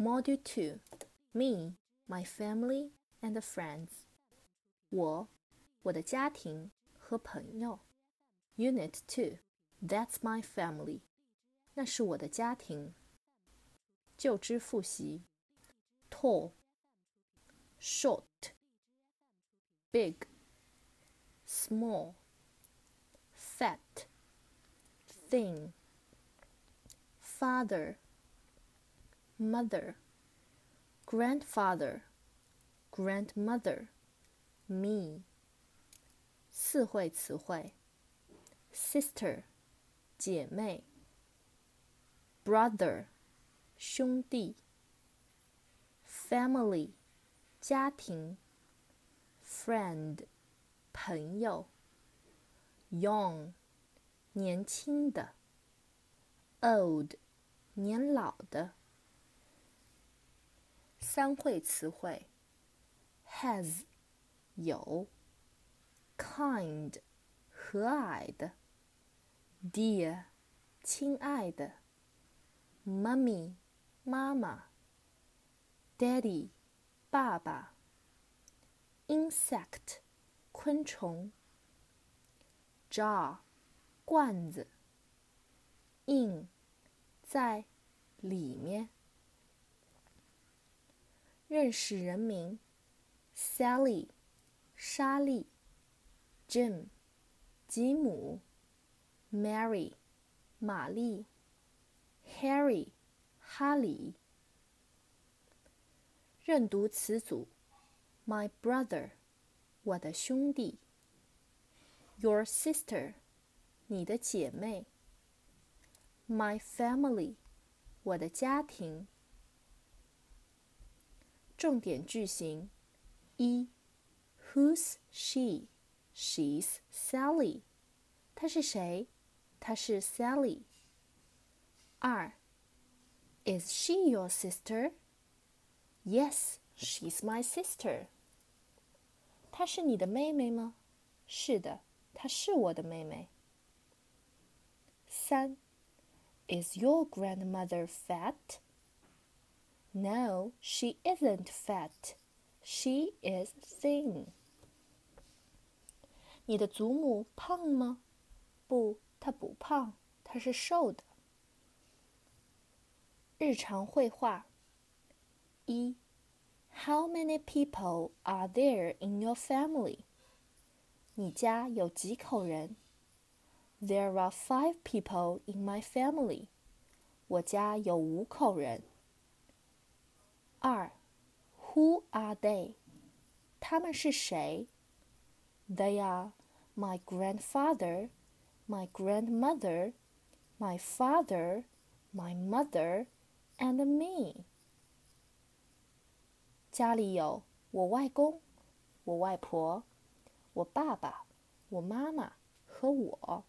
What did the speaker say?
Module 2 Me, my family and friends. 我、我的家庭和朋友。Unit 2 That's my family. 那是我的家庭。旧知复习：tall, short, big, small, fat, thin, father mother, grandfather, grandmother, me. 四会词汇：sister，姐妹；brother，兄弟；family，家庭；friend，朋友；young，年轻的；old，年老的。 三会词汇：has，有；kind，和蔼的；dear，亲爱的；mummy，妈妈；daddy，爸爸；insect，昆虫；jar，罐子；in，在里面。认识人名：Sally，莎莉；Jim，吉姆；Mary，玛丽；Harry，哈里。认读词组：My brother，我的兄弟；Your sister，你的姐妹；My family，我的家庭。重点句型：一，Who's she? She's Sally. 她是谁？她是 Sally。二，Is she your sister? Yes, she's my sister. 她是你的妹妹吗？是的，她是我的妹妹。三，Is your grandmother fat? No, she isn't fat. She is thin. 你的祖母胖吗？不，她不胖，她是瘦的。日常会话。一，How many people are there in your family？你家有几口人？There are five people in my family。我家有五口人。二，Who are they？他们是谁？They are my grandfather, my grandmother, my father, my mother, and me。家里有我外公、我外婆、我爸爸、我妈妈和我。